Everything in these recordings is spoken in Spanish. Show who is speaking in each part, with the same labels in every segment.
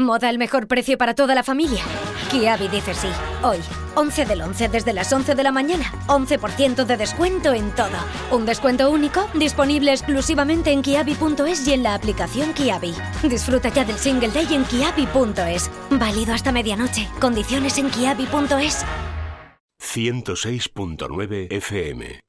Speaker 1: Moda al mejor precio para toda la familia. Kiabi dice sí. Hoy, 11 del 11 desde las 11 de la mañana. 11% de descuento en todo. Un descuento único disponible exclusivamente en kiabi.es y en la aplicación Kiabi. Disfruta ya del single day en kiabi.es. Válido hasta medianoche. Condiciones en kiabi.es.
Speaker 2: 106.9 FM.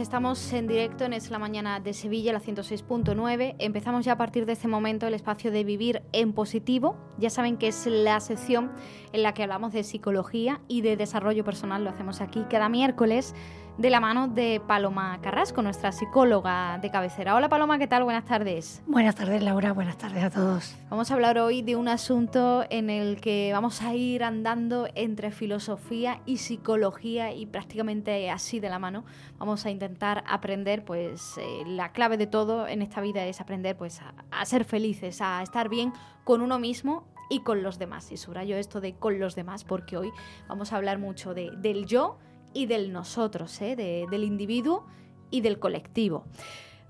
Speaker 3: Estamos en directo en Es la Mañana de Sevilla, la 106.9. Empezamos ya a partir de este momento el espacio de Vivir en Positivo. Ya saben que es la sección en la que hablamos de psicología y de desarrollo personal. Lo hacemos aquí cada miércoles de la mano de Paloma Carrasco, nuestra psicóloga de cabecera. Hola Paloma, ¿qué tal? Buenas tardes.
Speaker 4: Buenas tardes Laura, buenas tardes a todos.
Speaker 3: Vamos a hablar hoy de un asunto en el que vamos a ir andando entre filosofía y psicología y prácticamente así de la mano. Vamos a intentar aprender, pues eh, la clave de todo en esta vida es aprender pues a, ser felices, a estar bien con uno mismo y con los demás. Y subrayo esto de con los demás porque hoy vamos a hablar mucho de, del yo y del nosotros, ¿eh? del individuo y del colectivo.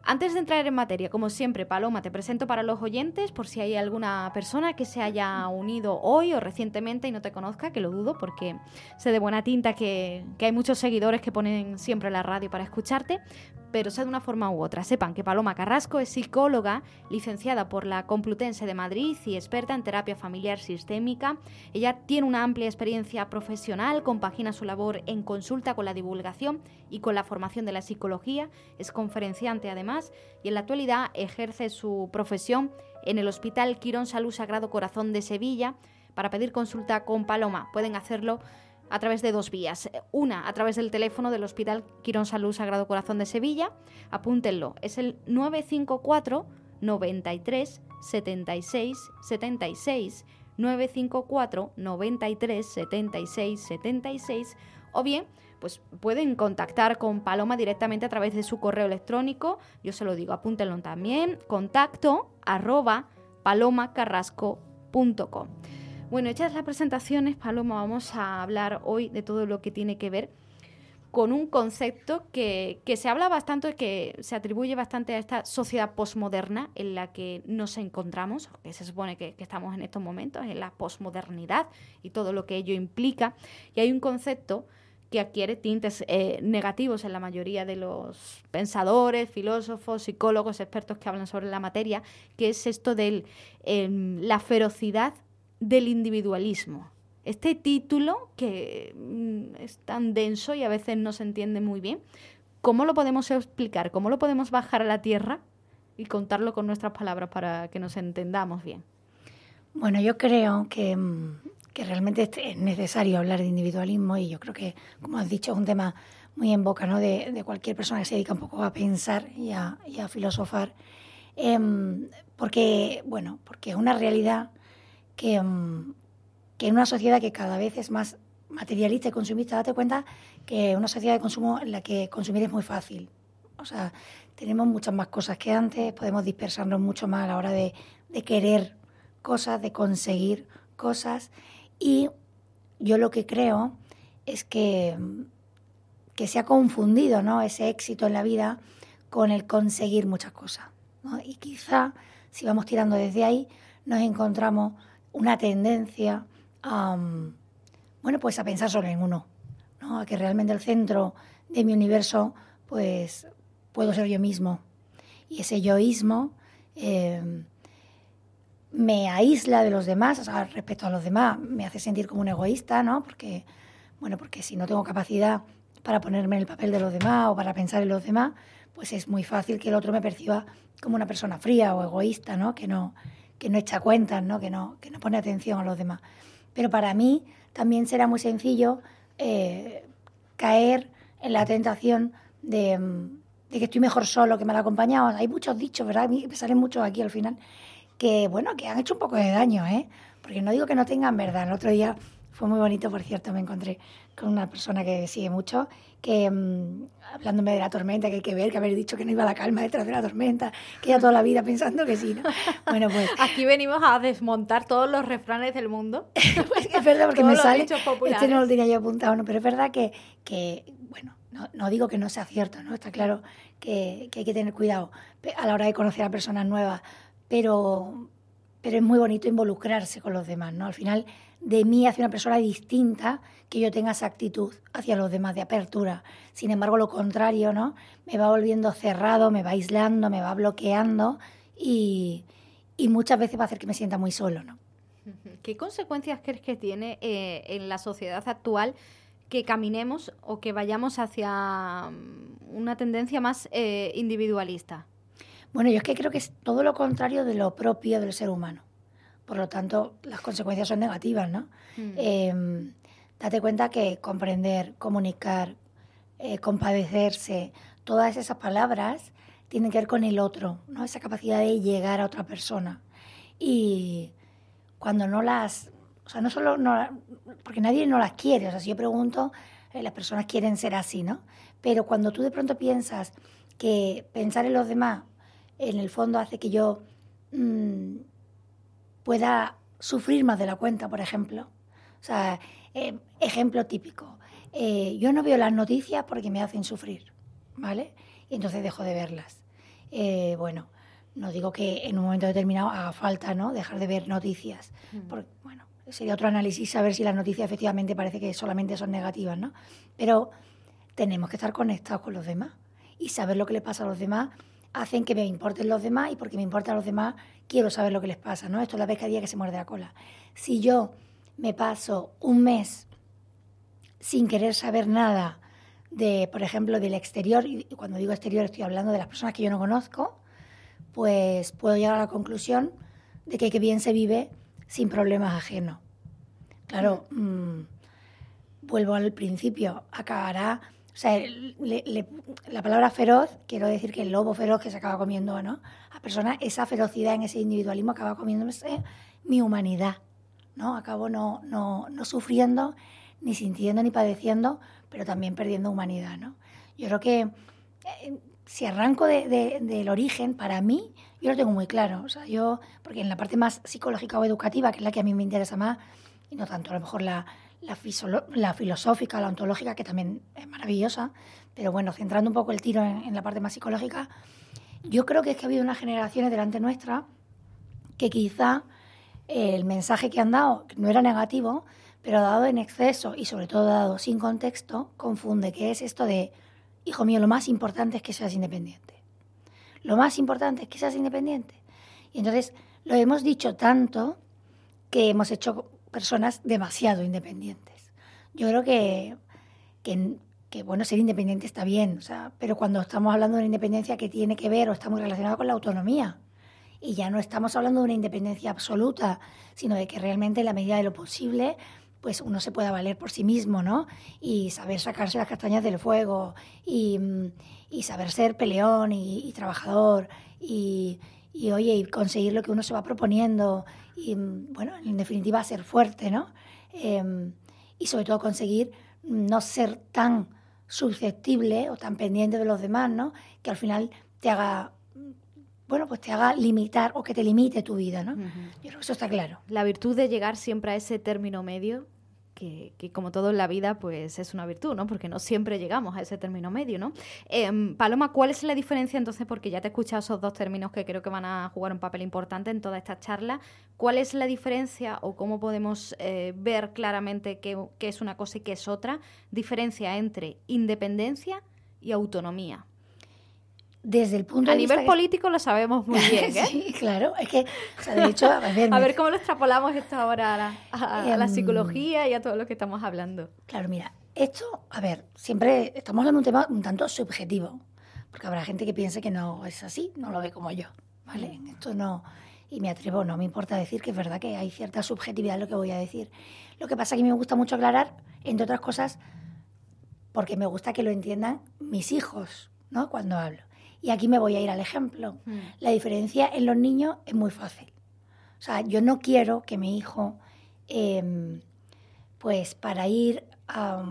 Speaker 3: Antes de entrar en materia, como siempre, Paloma, te presento para los oyentes por si hay alguna persona que se haya unido hoy o recientemente y no te conozca, que lo dudo porque sé de buena tinta que, que hay muchos seguidores que ponen siempre la radio para escucharte, pero sea de una forma u otra. Sepan que Paloma Carrasco es psicóloga, licenciada por la Complutense de Madrid y experta en terapia familiar sistémica. Ella tiene una amplia experiencia profesional, compagina su labor en consulta con la divulgación y con la formación de la psicología, es conferenciante además y en la actualidad ejerce su profesión en el Hospital Quirón Salud Sagrado Corazón de Sevilla. Para pedir consulta con Paloma pueden hacerlo a través de dos vías. Una, a través del teléfono del Hospital Quirón Salud Sagrado Corazón de Sevilla. Apúntenlo, es el 954 93 76 76 954 93 76 76 o bien pues pueden contactar con Paloma directamente a través de su correo electrónico, yo se lo digo, apúntenlo también, contacto arroba palomacarrasco.com. Bueno, hechas las presentaciones, Paloma, vamos a hablar hoy de todo lo que tiene que ver con un concepto que, se habla bastante, que se atribuye bastante a esta sociedad posmoderna en la que nos encontramos, que se supone que, estamos en estos momentos, en la posmodernidad y todo lo que ello implica. Y hay un concepto que adquiere tintes eh, negativos en la mayoría de los pensadores, filósofos, psicólogos, expertos que hablan sobre la materia, que es esto de em, la ferocidad del individualismo. Este título, que mm, es tan denso y a veces no se entiende muy bien, ¿cómo lo podemos explicar? ¿Cómo lo podemos bajar a la tierra y contarlo con nuestras palabras para que nos entendamos bien?
Speaker 4: Bueno, yo creo que, mm, realmente es necesario hablar de individualismo y yo creo que, como has dicho, es un tema muy en boca ¿no? de, cualquier persona que se dedica un poco a pensar y a, filosofar. Em, porque, bueno, porque es una realidad Mm, que, en una sociedad que cada vez es más materialista y consumista, date cuenta que una sociedad de consumo en la que consumir es muy fácil. O sea, tenemos muchas más cosas que antes, podemos dispersarnos mucho más a la hora de, querer cosas, de conseguir cosas. Y yo lo que creo es que, que se ha confundido ¿no? ese éxito en la vida con el conseguir muchas cosas. Y quizá, si vamos tirando desde ahí, nos encontramos una tendencia a, bueno, pues a pensar solo en uno, ¿no? a que realmente el centro de mi universo pues puedo ser yo mismo. Y ese yoísmo em, me aísla de los demás, o sea, respecto a los demás, me hace sentir como un egoísta, ¿no? Porque, bueno, porque si no tengo capacidad para ponerme en el papel de los demás o para pensar en los demás, pues es muy fácil que el otro me perciba como una persona fría o egoísta, ¿no? Que no, que no echa cuentas, ¿no? Que, no, que no pone atención a los demás. Pero para mí también será muy sencillo eh, caer en la tentación de, que estoy mejor solo que mal acompañado. Hay muchos dichos, ¿verdad? Me salen muchos aquí al final, que, bueno, que han hecho un poco de daño, ¿eh? Porque no digo que no tengan verdad. El otro día fue muy bonito, por cierto, me encontré con una persona que sigue mucho, que mm, hablándome de la tormenta, que hay que ver, que haber dicho que no iba la calma detrás de la tormenta, que ya toda la vida pensando que sí, ¿no?
Speaker 3: Bueno, pues... Aquí venimos a desmontar todos los refranes del mundo.
Speaker 4: pues es verdad, porque me sale... Este no lo tenía yo apuntado, ¿no? Pero es verdad que, que bueno, no, no, digo que no sea cierto, ¿no? Está claro que, que hay que tener cuidado a la hora de conocer a personas nuevas, pero, pero es muy bonito involucrarse con los demás, ¿no? Al final de mí hacia una persona distinta que yo tenga esa actitud hacia los demás de apertura. Sin embargo, lo contrario, ¿no? Me va volviendo cerrado, me va aislando, me va bloqueando y, y muchas veces va a hacer que me sienta muy solo, ¿no?
Speaker 3: ¿Qué consecuencias crees que tiene eh, en la sociedad actual que caminemos o que vayamos hacia mm, una tendencia más eh, individualista?
Speaker 4: Bueno, yo es que creo que es todo lo contrario de lo propio del ser humano. Por lo tanto, las consecuencias son negativas, ¿no? Mm. Em, date cuenta que comprender, comunicar, eh, compadecerse, todas esas palabras tienen que ver con el otro, ¿no? Esa capacidad de llegar a otra persona. Y cuando no las, o sea, no solo, no, porque nadie no las quiere, o sea, si yo pregunto, eh, las personas quieren ser así, ¿no? Pero cuando tú de pronto piensas que pensar en los demás, en el fondo hace que yo mm, pueda sufrir más de la cuenta, por ejemplo. O sea, eh, ejemplo típico. Eh, yo no veo las noticias porque me hacen sufrir, ¿vale? Y entonces dejo de verlas. Eh, bueno, no digo que en un momento determinado haga falta, ¿no? Dejar de ver noticias. Mm. Porque, bueno, sería otro análisis saber si las noticias efectivamente parece que solamente son negativas, ¿no? Pero tenemos que estar conectados con los demás y saber lo que le pasa a los demás hacen que me importen los demás y porque me importan los demás quiero saber lo que les pasa, ¿no? Esto es la pescadilla que se muerde la cola. Si yo me paso un mes sin querer saber nada de, por ejemplo, del exterior, y cuando digo exterior estoy hablando de las personas que yo no conozco, pues puedo llegar a la conclusión de que, que bien se vive sin problemas ajenos. Claro, mm, vuelvo al principio, acabará sea, la palabra feroz, quiero decir que el lobo feroz que se acaba comiendo ¿no? a personas, esa ferocidad en ese individualismo acaba comiéndose mi humanidad. ¿no? Acabo no, no, no sufriendo, ni sintiendo, ni padeciendo, pero también perdiendo humanidad. ¿no? Yo creo que eh, si arranco del origen, para mí, yo lo tengo muy claro. O sea, yo, porque en la parte más psicológica o educativa, que es la que a mí me interesa más, y no tanto a lo mejor la, la, filosófica, la ontológica, que también es maravillosa, pero bueno, centrando un poco el tiro en, la parte más psicológica, yo creo que es que ha habido unas generaciones delante nuestra que quizá el mensaje que han dado no era negativo, pero dado en exceso y sobre todo dado sin contexto, confunde, que es esto de, hijo mío, lo más importante es que seas independiente. Lo más importante es que seas independiente. Y entonces lo hemos dicho tanto que hemos hecho personas demasiado independientes. Yo creo que, que, bueno, ser independiente está bien, o sea, pero cuando estamos hablando de una independencia que tiene que ver o está muy relacionada con la autonomía, y ya no estamos hablando de una independencia absoluta, sino de que realmente en la medida de lo posible pues uno se pueda valer por sí mismo, ¿no? Y saber sacarse las castañas del fuego y, saber ser peleón y, trabajador y, y, oye, y conseguir lo que uno se va proponiendo y, bueno, en definitiva, ser fuerte, ¿no? Em, y sobre todo conseguir no ser tan susceptible o tan pendiente de los demás, ¿no? Que al final te haga bueno, pues te haga limitar o que te limite tu vida, ¿no? Yo creo que eso está claro.
Speaker 3: La virtud de llegar siempre a ese término medio que, como todo en la vida, pues es una virtud, ¿no? Porque no siempre llegamos a ese término medio, ¿no? Em, Paloma, ¿cuál es la diferencia entonces? Porque ya te he escuchado esos dos términos que creo que van a jugar un papel importante en toda esta charla. ¿Cuál es la diferencia o cómo podemos eh, ver claramente qué, qué es una cosa y qué es otra? Diferencia entre independencia y autonomía
Speaker 4: desde el punto
Speaker 3: a
Speaker 4: de
Speaker 3: vista... A nivel político lo sabemos muy bien, ¿eh?
Speaker 4: sí, claro. Es que, o sea, de hecho...
Speaker 3: A ver, a ver cómo lo extrapolamos esto ahora a la, a, la, em, psicología y a todo lo que estamos hablando.
Speaker 4: Claro, mira, esto, a ver, siempre estamos hablando de un tema un tanto subjetivo, porque habrá gente que piense que no es así, no lo ve como yo, ¿vale? Mm. Esto no... Y me atrevo, no me importa decir que es verdad que hay cierta subjetividad en lo que voy a decir. Lo que pasa es que me gusta mucho aclarar, entre otras cosas, porque me gusta que lo entiendan mis hijos, ¿no? Cuando hablo. Y aquí me voy a ir al ejemplo. Mm. La diferencia en los niños es muy fácil. O sea, yo no quiero que mi hijo em, pues para ir a,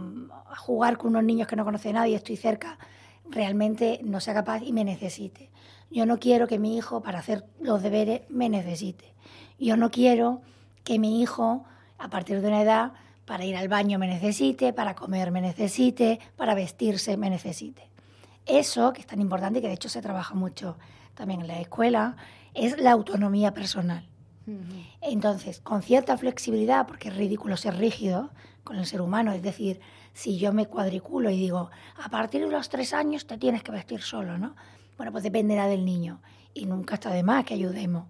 Speaker 4: jugar con unos niños que no conoce nadie, estoy cerca, realmente no sea capaz y me necesite. Yo no quiero que mi hijo, para hacer los deberes, me necesite. Yo no quiero que mi hijo, a partir de una edad, para ir al baño me necesite, para comer me necesite, para vestirse me necesite. Eso, que es tan importante y que de hecho se trabaja mucho también en la escuela, es la autonomía personal. Entonces, con cierta flexibilidad, porque es ridículo ser rígido con el ser humano, es decir, si yo me cuadriculo y digo, a partir de los tres años te tienes que vestir solo, ¿no? Bueno, pues dependerá del niño y nunca está de más que ayudemos.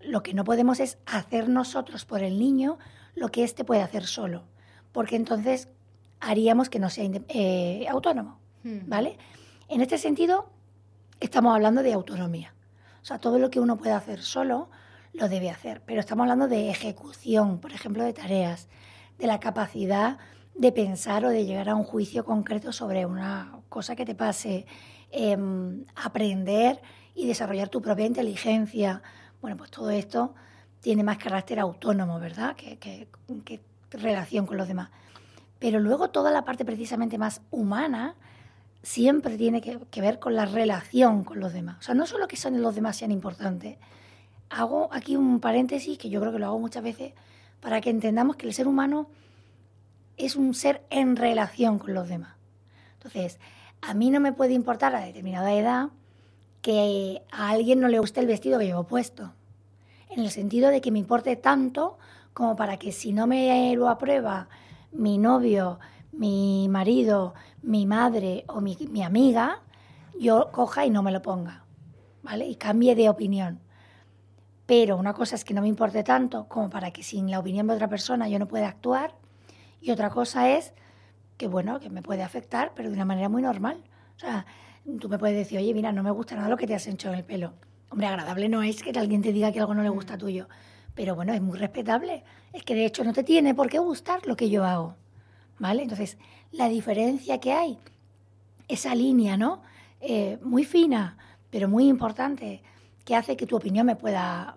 Speaker 4: Lo que no podemos es hacer nosotros por el niño lo que éste puede hacer solo, porque entonces haríamos que no sea eh, autónomo, ¿vale? En este sentido, estamos hablando de autonomía. O sea, todo lo que uno puede hacer solo, lo debe hacer. Pero estamos hablando de ejecución, por ejemplo, de tareas, de la capacidad de pensar o de llegar a un juicio concreto sobre una cosa que te pase, em, aprender y desarrollar tu propia inteligencia. Bueno, pues todo esto tiene más carácter autónomo, ¿verdad? Que, que, relación con los demás. Pero luego toda la parte precisamente más humana siempre tiene que, ver con la relación con los demás. O sea, no solo que son los demás sean importantes, hago aquí un paréntesis que yo creo que lo hago muchas veces para que entendamos que el ser humano es un ser en relación con los demás. Entonces, a mí no me puede importar a determinada edad que a alguien no le guste el vestido que llevo puesto, en el sentido de que me importe tanto como para que si no me lo aprueba mi novio, mi marido, mi madre o mi, mi amiga, yo coja y no me lo ponga, ¿vale? Y cambie de opinión. Pero una cosa es que no me importe tanto como para que sin la opinión de otra persona yo no pueda actuar. Y otra cosa es que, bueno, que me puede afectar, pero de una manera muy normal. O sea, tú me puedes decir, oye, mira, no me gusta nada lo que te has hecho en el pelo. Hombre, agradable no es que alguien te diga que algo no le gusta tuyo. Pero bueno, es muy respetable. Es que de hecho no te tiene por qué gustar lo que yo hago. ¿Vale? Entonces, la diferencia que hay, esa línea, ¿no? Eh, muy fina, pero muy importante, que hace que tu opinión me pueda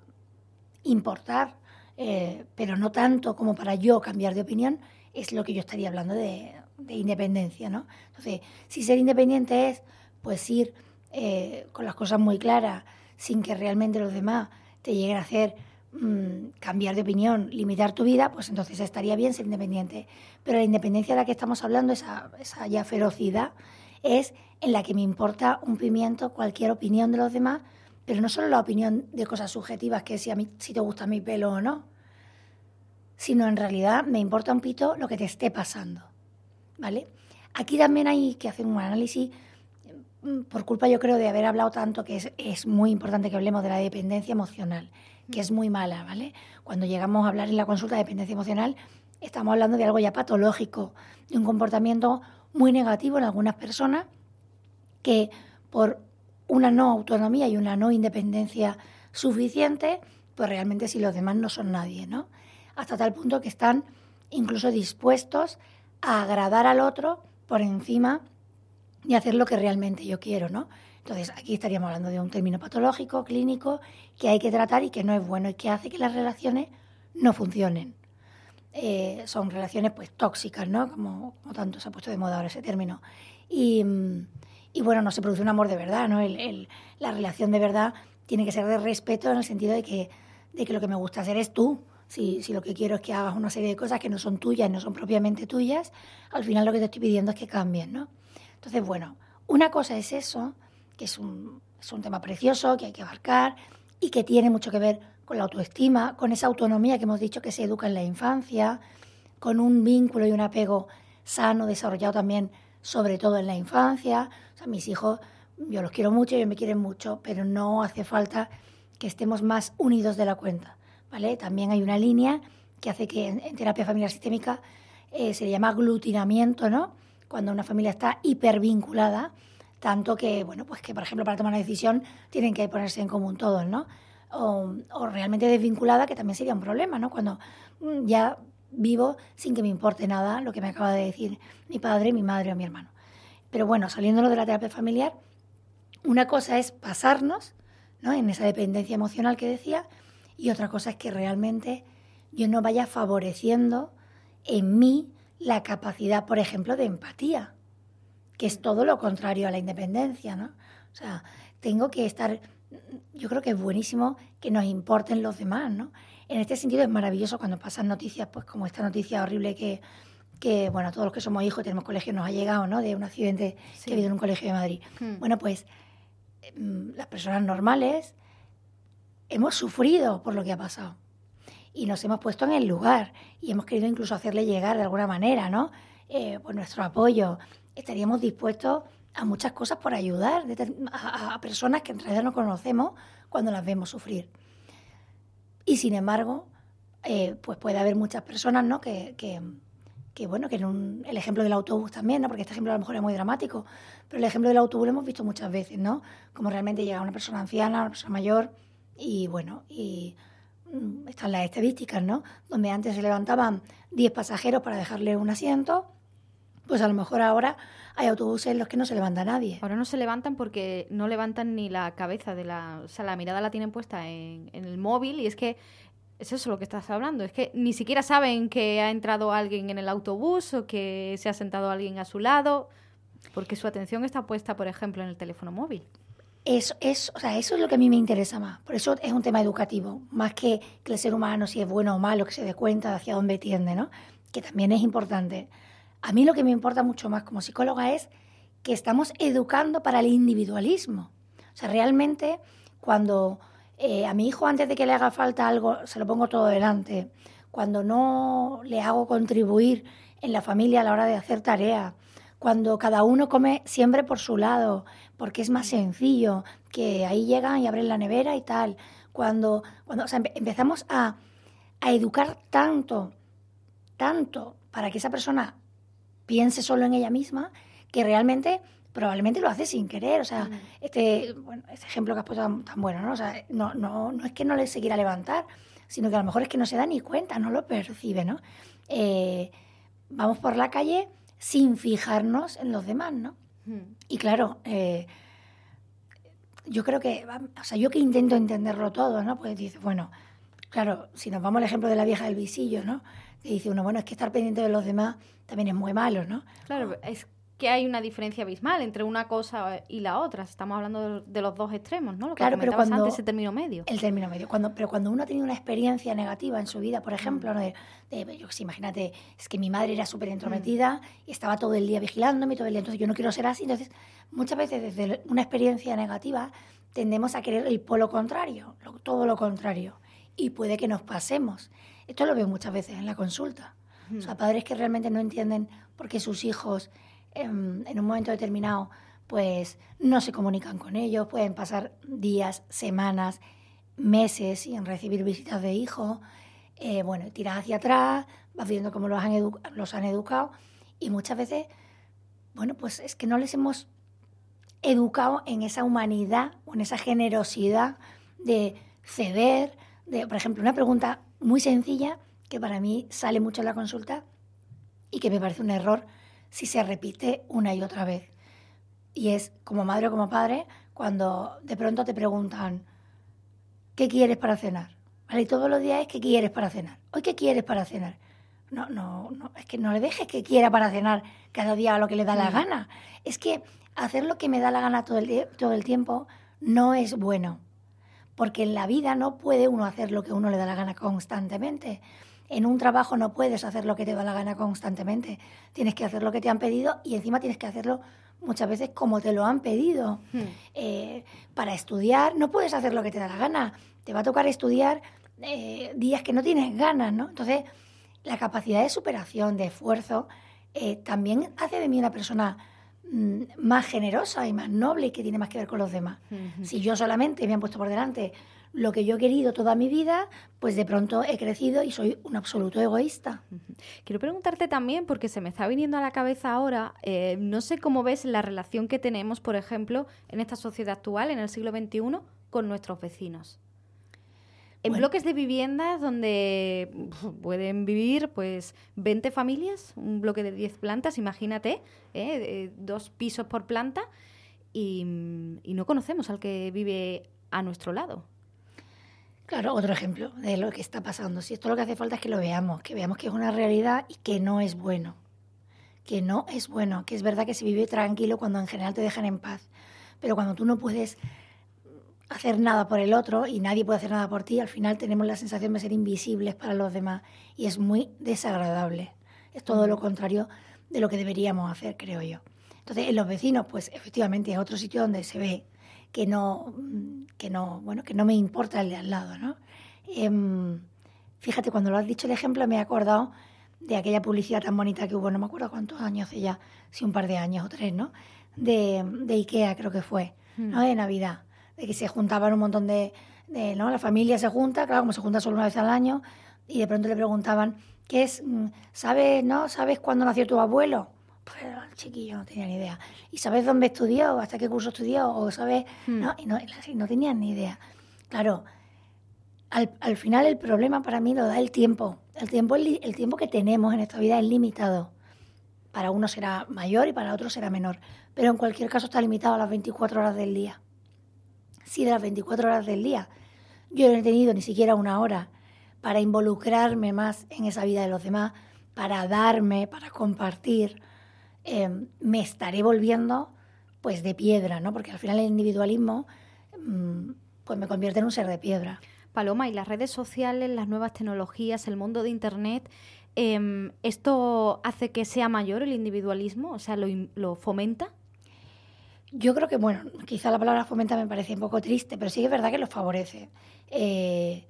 Speaker 4: importar, eh, pero no tanto como para yo cambiar de opinión, es lo que yo estaría hablando de, independencia, ¿no? Entonces, si ser independiente es, pues ir eh, con las cosas muy claras, sin que realmente los demás te lleguen a hacer mm, cambiar de opinión, limitar tu vida, pues entonces estaría bien ser independiente. Pero la independencia de la que estamos hablando, esa, esa ya ferocidad, es en la que me importa un pimiento cualquier opinión de los demás, pero no solo la opinión de cosas subjetivas, que si, a mí, si te gusta mi pelo o no, sino en realidad me importa un pito lo que te esté pasando. ¿Vale? Aquí también hay que hacer un análisis, mm, por culpa yo creo de haber hablado tanto, que es, es muy importante que hablemos de la dependencia emocional, que es muy mala, ¿vale? Cuando llegamos a hablar en la consulta de dependencia emocional, estamos hablando de algo ya patológico, de un comportamiento muy negativo en algunas personas que por una no autonomía y una no independencia suficiente, pues realmente si los demás no son nadie, ¿no? Hasta tal punto que están incluso dispuestos a agradar al otro por encima de hacer lo que realmente yo quiero, ¿no? Entonces, aquí estaríamos hablando de un término patológico, clínico, que hay que tratar y que no es bueno y que hace que las relaciones no funcionen. Eh, son relaciones pues tóxicas, ¿no? Como, como tanto se ha puesto de moda ahora ese término. Y, mm, y bueno, no se produce un amor de verdad, ¿no? El, la relación de verdad tiene que ser de respeto en el sentido de que, de que lo que me gusta hacer es tú. Si, si lo que quiero es que hagas una serie de cosas que no son tuyas, no son propiamente tuyas, al final lo que te estoy pidiendo es que cambien, ¿no? Entonces, bueno, una cosa es eso, que es un, es un tema precioso, que hay que abarcar y que tiene mucho que ver con la autoestima, con esa autonomía que hemos dicho que se educa en la infancia, con un vínculo y un apego sano desarrollado también sobre todo en la infancia. O sea, mis hijos, yo los quiero mucho, ellos me quieren mucho, pero no hace falta que estemos más unidos de la cuenta. ¿vale? También hay una línea que hace que en, terapia familiar sistémica eh, se llama aglutinamiento, ¿no? Cuando una familia está hipervinculada, tanto que, bueno, pues que, por ejemplo, para tomar una decisión tienen que ponerse en común todos, ¿no? O, o realmente desvinculada, que también sería un problema, ¿no? Cuando mm, ya vivo sin que me importe nada lo que me acaba de decir mi padre, mi madre o mi hermano. Pero bueno, saliéndolo de la terapia familiar, una cosa es pasarnos ¿no? en esa dependencia emocional que decía y otra cosa es que realmente yo no vaya favoreciendo en mí la capacidad, por ejemplo, de empatía, que es todo lo contrario a la independencia, ¿no? O sea, tengo que estar, yo creo que es buenísimo que nos importen los demás, ¿no? En este sentido es maravilloso cuando pasan noticias, pues como esta noticia horrible que, que bueno, todos los que somos hijos, tenemos colegio, nos ha llegado, ¿no? De un accidente que ha habido en un colegio de Madrid. Hmm. Bueno, pues mm, las personas normales hemos sufrido por lo que ha pasado y nos hemos puesto en el lugar y hemos querido incluso hacerle llegar de alguna manera, ¿no? Eh, pues nuestro apoyo. Estaríamos dispuestos a muchas cosas por ayudar a, personas que en realidad no conocemos cuando las vemos sufrir. Y sin embargo, eh, pues puede haber muchas personas, ¿no? Que, que, bueno, que en el ejemplo del autobús también, ¿no? Porque este ejemplo a lo mejor es muy dramático, pero el ejemplo del autobús lo hemos visto muchas veces, ¿no? Como realmente llega una persona anciana, una persona mayor y bueno, y Mm, están las estadísticas, ¿no? Donde antes se levantaban 10 pasajeros para dejarle un asiento, pues a lo mejor ahora hay autobuses en los que no se levanta nadie.
Speaker 3: Ahora no se levantan porque no levantan ni la cabeza de la... O sea, la mirada la tienen puesta en, el móvil y es que es eso lo que estás hablando. Es que ni siquiera saben que ha entrado alguien en el autobús o que se ha sentado alguien a su lado, porque su atención está puesta, por ejemplo, en el teléfono móvil.
Speaker 4: Eso, es, o sea, eso es lo que a mí me interesa más. Por eso es un tema educativo, más que, que el ser humano, si es bueno o malo, que se dé cuenta de hacia dónde tiende, ¿no? que también es importante. A mí lo que me importa mucho más como psicóloga es que estamos educando para el individualismo. O sea, realmente cuando eh, a mi hijo antes de que le haga falta algo, se lo pongo todo delante, cuando no le hago contribuir en la familia a la hora de hacer tareas, cuando cada uno come siempre por su lado, porque es más sencillo, que ahí llegan y abren la nevera y tal. Cuando, cuando empezamos a, educar tanto, tanto, para que esa persona piense solo en ella misma, que realmente probablemente lo hace sin querer. O sea, este, bueno, este ejemplo que has puesto tan, tan, bueno, ¿no? O sea, no, no, no es que no le se quiera levantar, sino que a lo mejor es que no se da ni cuenta, no lo percibe, ¿no? Eh, vamos por la calle sin fijarnos en los demás, ¿no? Y claro, eh, yo creo que, o sea, yo que intento entenderlo todo, ¿no? Pues dice, bueno, claro, si nos vamos al ejemplo de la vieja del visillo, ¿no? Que dice uno, bueno, es que estar pendiente de los demás también es muy malo, ¿no?
Speaker 3: Claro, es que hay una diferencia abismal entre una cosa y la otra. Estamos hablando de los dos extremos, ¿no? Lo que
Speaker 4: claro, pero cuando
Speaker 3: antes, ese término medio.
Speaker 4: El término medio. Cuando, pero cuando uno ha tenido una experiencia negativa en su vida, por ejemplo, mm. de, yo imagínate, es que mi madre era súper entrometida y estaba todo el día vigilándome, todo el día, entonces yo no quiero ser así. Entonces, muchas veces desde una experiencia negativa tendemos a querer el polo contrario, todo lo contrario. Y puede que nos pasemos. Esto lo veo muchas veces en la consulta. O sea, padres que realmente no entienden por qué sus hijos en, un momento determinado pues no se comunican con ellos, pueden pasar días, semanas, meses sin recibir visitas de hijos. Eh, bueno, tiras hacia atrás, vas viendo cómo los han, los han educado y muchas veces, bueno, pues es que no les hemos educado en esa humanidad o en esa generosidad de ceder. De, por ejemplo, una pregunta muy sencilla que para mí sale mucho en la consulta y que me parece un error si se repite una y otra vez. Y es como madre o como padre cuando de pronto te preguntan, ¿qué quieres para cenar? ¿Vale? Y todos los días es, ¿qué quieres para cenar? ¿Hoy qué quieres para cenar? No, no, no, es que no le dejes que quiera para cenar cada día lo que le da la mm. gana. Es que hacer lo que me da la gana todo el, todo el tiempo no es bueno. Porque en la vida no puede uno hacer lo que uno le da la gana constantemente. En un trabajo no puedes hacer lo que te da la gana constantemente. Tienes que hacer lo que te han pedido y encima tienes que hacerlo muchas veces como te lo han pedido. Hmm. Eh, para estudiar no puedes hacer lo que te da la gana. Te va a tocar estudiar eh, días que no tienes ganas, ¿no? Entonces, la capacidad de superación, de esfuerzo, eh, también hace de mí una persona más generosa y más noble y que tiene más que ver con los demás. Si yo solamente me han puesto por delante lo que yo he querido toda mi vida, pues de pronto he crecido y soy un absoluto egoísta.
Speaker 3: Quiero preguntarte también, porque se me está viniendo a la cabeza ahora, eh, no sé cómo ves la relación que tenemos, por ejemplo, en esta sociedad actual, en el siglo XXI, con nuestros vecinos. En bloques de viviendas donde pueden vivir pues 20 familias, un bloque de 10 plantas, imagínate, ¿eh? dos pisos por planta, y no conocemos al que vive a nuestro lado.
Speaker 4: Claro, otro ejemplo de lo que está pasando. Si esto lo que hace falta es que lo veamos, que veamos que es una realidad y que no es bueno. Que no es bueno, que es verdad que se vive tranquilo cuando en general te dejan en paz. Pero cuando tú no puedes hacer nada por el otro y nadie puede hacer nada por ti, al final tenemos la sensación de ser invisibles para los demás y es muy desagradable. Es todo lo contrario de lo que deberíamos hacer, creo yo. Entonces, en los vecinos, pues efectivamente es otro sitio donde se ve que no, que no, bueno, que no me importa el de al lado, ¿no? Em, fíjate, cuando lo has dicho el ejemplo, me he acordado de aquella publicidad tan bonita que hubo, no me acuerdo cuántos años hace ya, si un par de años o tres, ¿no? De, de Ikea, creo que fue, ¿no? Hmm. De Navidad que se juntaban un montón de, ¿no? La familia se junta, claro, como se junta solo una vez al año, y de pronto le preguntaban, ¿qué es? Mm, ¿Sabes, no? ¿Sabes cuándo nació tu abuelo? Pues el chiquillo no tenía ni idea. ¿Y sabes dónde estudió? ¿Hasta qué curso estudió? ¿O sabes? Hmm. ¿no? Y no, no tenían ni idea. Claro, al, al, final el problema para mí lo da el tiempo. El tiempo, el tiempo que tenemos en esta vida es limitado. Para uno será mayor y para otro será menor. Pero en cualquier caso está limitado a las 24 horas del día si de las 24 horas del día yo no he tenido ni siquiera una hora para involucrarme más en esa vida de los demás, para darme, para compartir, eh, me estaré volviendo pues de piedra, ¿no? Porque al final el individualismo mm, pues me convierte en un ser de piedra.
Speaker 3: Paloma, y las redes sociales, las nuevas tecnologías, el mundo de Internet, em, ¿esto hace que sea mayor el individualismo? O sea, lo fomenta?
Speaker 4: Yo creo que, bueno, quizá la palabra fomenta me parece un poco triste, pero sí que es verdad que lo favorece. Eh,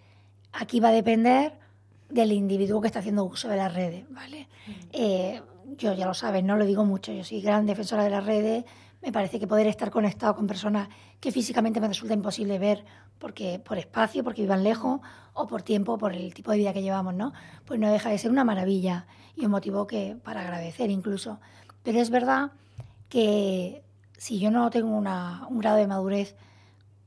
Speaker 4: aquí va a depender del individuo que está haciendo uso de las redes, ¿vale? Eh, yo ya lo sabes, no lo digo mucho, yo soy gran defensora de las redes, me parece que poder estar conectado con personas que físicamente me resulta imposible ver porque por espacio, porque vivan lejos o por tiempo, por el tipo de vida que llevamos, ¿no? Pues no deja de ser una maravilla y un motivo que para agradecer incluso. Pero es verdad que si yo no tengo un grado de madurez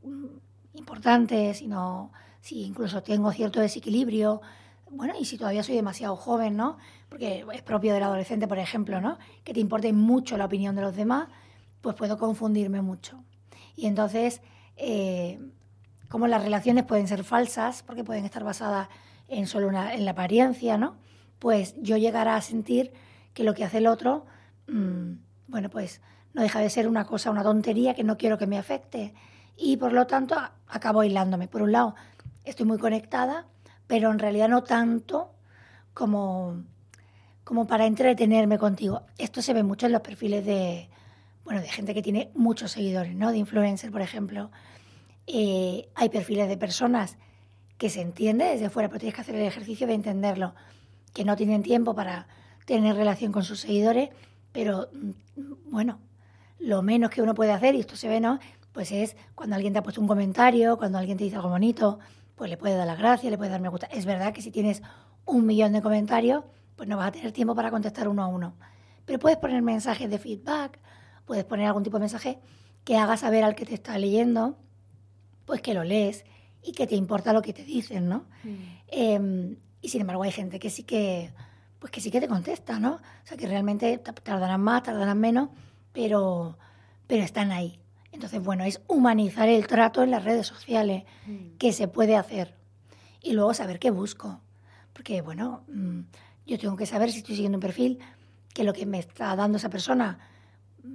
Speaker 4: mm, importante, sino si incluso tengo cierto desequilibrio, bueno, y si todavía soy demasiado joven, ¿no? Porque es propio del adolescente, por ejemplo, ¿no? Que te importe mucho la opinión de los demás, pues puedo confundirme mucho. Y entonces, eh, como las relaciones pueden ser falsas, porque pueden estar basadas en solo una, en la apariencia, ¿no? Pues yo llegará a sentir que lo que hace el otro, mm, bueno, pues no deja de ser una cosa, una tontería que no quiero que me afecte. Y por lo tanto acabo aislándome. Por un lado, estoy muy conectada, pero en realidad no tanto como, como para entretenerme contigo. Esto se ve mucho en los perfiles de, bueno, de gente que tiene muchos seguidores, ¿no? De influencer, por ejemplo. Eh, hay perfiles de personas que se entiende desde fuera, pero tienes que hacer el ejercicio de entenderlo, que no tienen tiempo para tener relación con sus seguidores, pero mm, bueno, lo menos que uno puede hacer, y esto se ve, ¿no? Pues es cuando alguien te ha puesto un comentario, cuando alguien te dice algo bonito, pues le puedes dar las gracias, le puedes dar me gusta. Es verdad que si tienes un millón de comentarios, pues no vas a tener tiempo para contestar uno a uno. Pero puedes poner mensajes de feedback, puedes poner algún tipo de mensaje que haga saber al que te está leyendo, pues que lo lees y que te importa lo que te dicen, ¿no? Mm. Em, y sin embargo hay gente que sí que, pues que sí que te contesta, ¿no? O sea, que realmente tardarán más, tardarán menos, pero, pero están ahí. Entonces, bueno, es humanizar el trato en las redes sociales, mm. que se puede hacer. Y luego saber qué busco. Porque, bueno, mm, yo tengo que saber si estoy siguiendo un perfil, que lo que me está dando esa persona,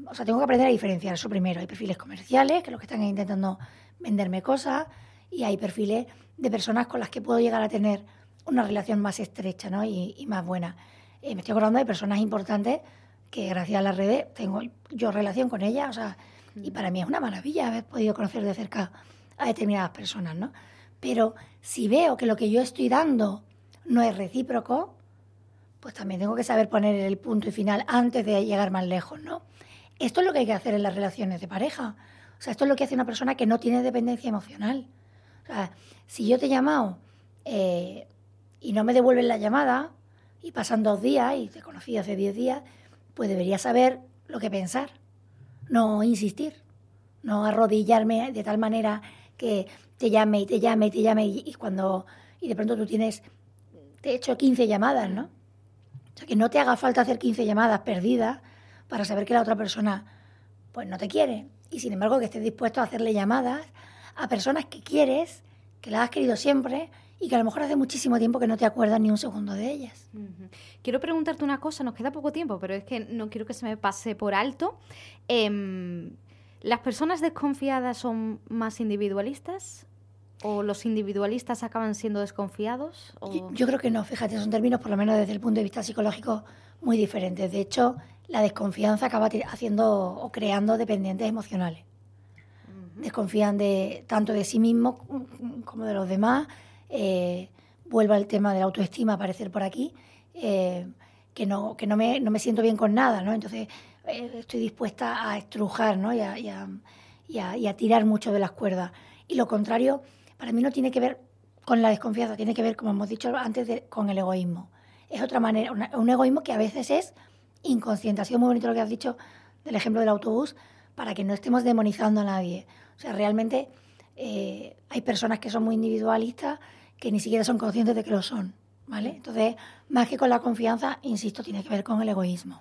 Speaker 4: o sea, tengo que aprender a diferenciar eso primero. Hay perfiles comerciales, que es lo que están intentando venderme cosas, y hay perfiles de personas con las que puedo llegar a tener una relación más estrecha ¿no? y, más buena. Eh, me estoy acordando de personas importantes que gracias a las redes tengo yo relación con ella, o sea, y mm. para mí es una maravilla haber podido conocer de cerca a determinadas personas, ¿no? Pero si veo que lo que yo estoy dando no es recíproco, pues también tengo que saber poner el punto y final antes de llegar más lejos, ¿no? Esto es lo que hay que hacer en las relaciones de pareja. O sea, esto es lo que hace una persona que no tiene dependencia emocional. O sea, si yo te he llamado eh, y no me devuelven la llamada, y pasan dos días, y te conocí hace diez días, pues debería saber lo que pensar, no insistir, no arrodillarme de tal manera que te llame y te llame y te llame y, cuando y de pronto tú tienes te he hecho 15 llamadas, ¿no? O sea, que no te haga falta hacer 15 llamadas perdidas para saber que la otra persona pues no te quiere y sin embargo que estés dispuesto a hacerle llamadas a personas que quieres que las has querido siempre y que a lo mejor hace muchísimo tiempo que no te acuerdas ni un segundo de ellas.
Speaker 3: Quiero preguntarte una cosa, nos queda poco tiempo, pero es que no quiero que se me pase por alto. Em, ¿Las personas desconfiadas son más individualistas? ¿O los individualistas acaban siendo desconfiados?
Speaker 4: Yo, creo que no, fíjate, son términos, por lo menos desde el punto de vista psicológico, muy diferentes. De hecho, la desconfianza acaba haciendo o creando dependientes emocionales. Desconfían de, tanto de sí mismos como de los demás. Eh, vuelvo al tema de la autoestima a aparecer por aquí, eh, que, no, que no, me, no me siento bien con nada, ¿no? Entonces eh, estoy dispuesta a estrujar ¿no? y, a, y, a, tirar mucho de las cuerdas. Y lo contrario, para mí no tiene que ver con la desconfianza, tiene que ver, como hemos dicho antes, con el egoísmo. Es otra manera, un egoísmo que a veces es inconsciente. Ha sido muy bonito lo que has dicho del ejemplo del autobús, para que no estemos demonizando a nadie. O sea, realmente hay personas que son muy individualistas que ni siquiera son conscientes de que lo son. ¿Vale? Entonces, más que con la confianza, insisto, tiene que ver con el egoísmo.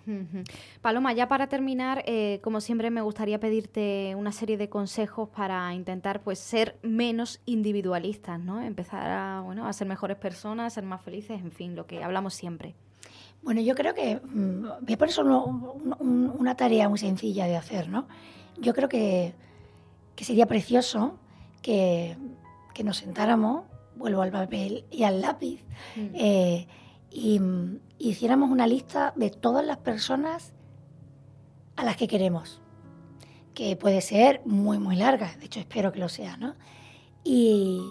Speaker 3: Paloma, ya para terminar, eh, como siempre me gustaría pedirte una serie de consejos para intentar pues ser menos individualistas, ¿no? Empezar a, bueno, a ser mejores personas, a ser más felices, en fin, lo que hablamos siempre.
Speaker 4: Bueno, yo creo que mm, voy a poner solo una tarea muy sencilla de hacer, ¿no? Yo creo que, que sería precioso que, que nos sentáramos vuelvo al papel y al lápiz, mm. eh, y, hiciéramos una lista de todas las personas a las que queremos, que puede ser muy, muy larga, de hecho espero que lo sea, ¿no? Y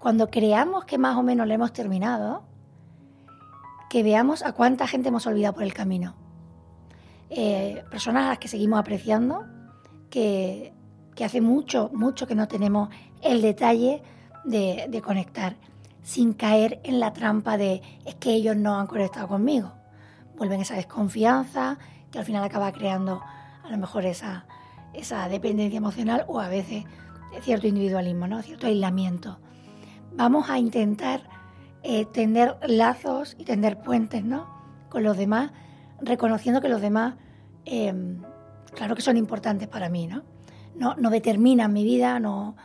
Speaker 4: cuando creamos que más o menos lo hemos terminado, que veamos a cuánta gente hemos olvidado por el camino. Eh, personas a las que seguimos apreciando, que, que hace mucho, mucho que no tenemos el detalle de, conectar, sin caer en la trampa de es que ellos no han conectado conmigo. Vuelven esa desconfianza que al final acaba creando a lo mejor esa, esa dependencia emocional o a veces cierto individualismo, ¿no? cierto aislamiento. Vamos a intentar eh, tender lazos y tender puentes ¿no? con los demás, reconociendo que los demás, em, claro que son importantes para mí, ¿no? No, no determinan mi vida, no,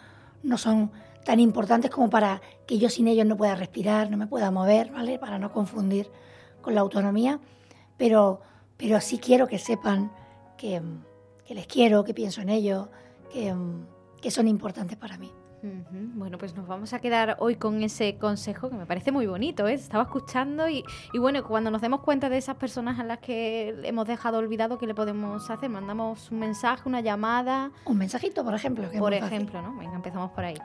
Speaker 4: no son tan importantes como para que yo sin ellos no pueda respirar, no me pueda mover, ¿vale? Para no confundir con la autonomía, pero, pero sí quiero que sepan que, les quiero, que pienso en ellos, que, que son importantes para mí.
Speaker 3: Bueno, pues nos vamos a quedar hoy con ese consejo que me parece muy bonito. ¿eh? Estaba escuchando y, bueno, cuando nos demos cuenta de esas personas a las que hemos dejado olvidado, ¿qué le podemos hacer? Mandamos un mensaje, una llamada.
Speaker 4: Un mensajito, por ejemplo.
Speaker 3: por ejemplo, ¿no? Venga, empezamos por ahí.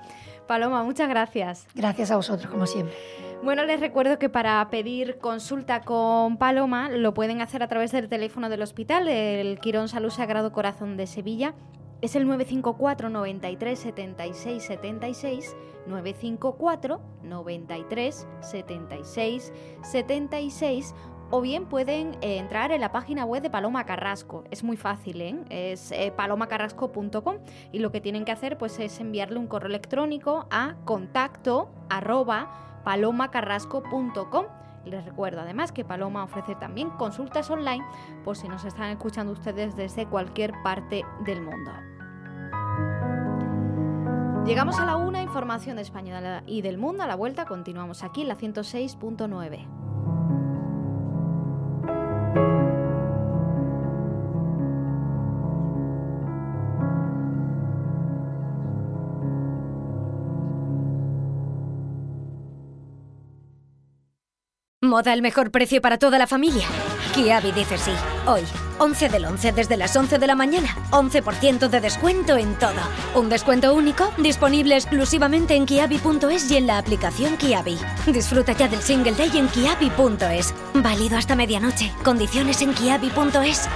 Speaker 3: Paloma, muchas gracias.
Speaker 4: Gracias a vosotros, como siempre.
Speaker 3: Bueno, les recuerdo que para pedir consulta con Paloma lo pueden hacer a través del teléfono del hospital, el Quirón Salud Sagrado Corazón de Sevilla. Es el 954 93 76 76 954 93 76 76 o bien pueden eh, entrar en la página web de Paloma Carrasco. Es muy fácil, ¿eh? es eh, palomacarrasco.com y lo que tienen que hacer pues, es enviarle un correo electrónico a contacto arroba palomacarrasco.com. Les recuerdo además que Paloma ofrece también consultas online por si nos están escuchando ustedes desde cualquier parte del mundo. Llegamos a la una, información de España y del mundo. A la vuelta continuamos aquí en la 106.9.
Speaker 1: Moda el mejor precio para toda la familia. Kiabi dice sí. Hoy, 11 del 11 desde las 11 de la mañana. 11% de descuento en todo. Un descuento único disponible exclusivamente en kiabi.es y en la aplicación Kiabi. Disfruta ya del single day en kiabi.es. Válido hasta medianoche. Condiciones en kiabi.es.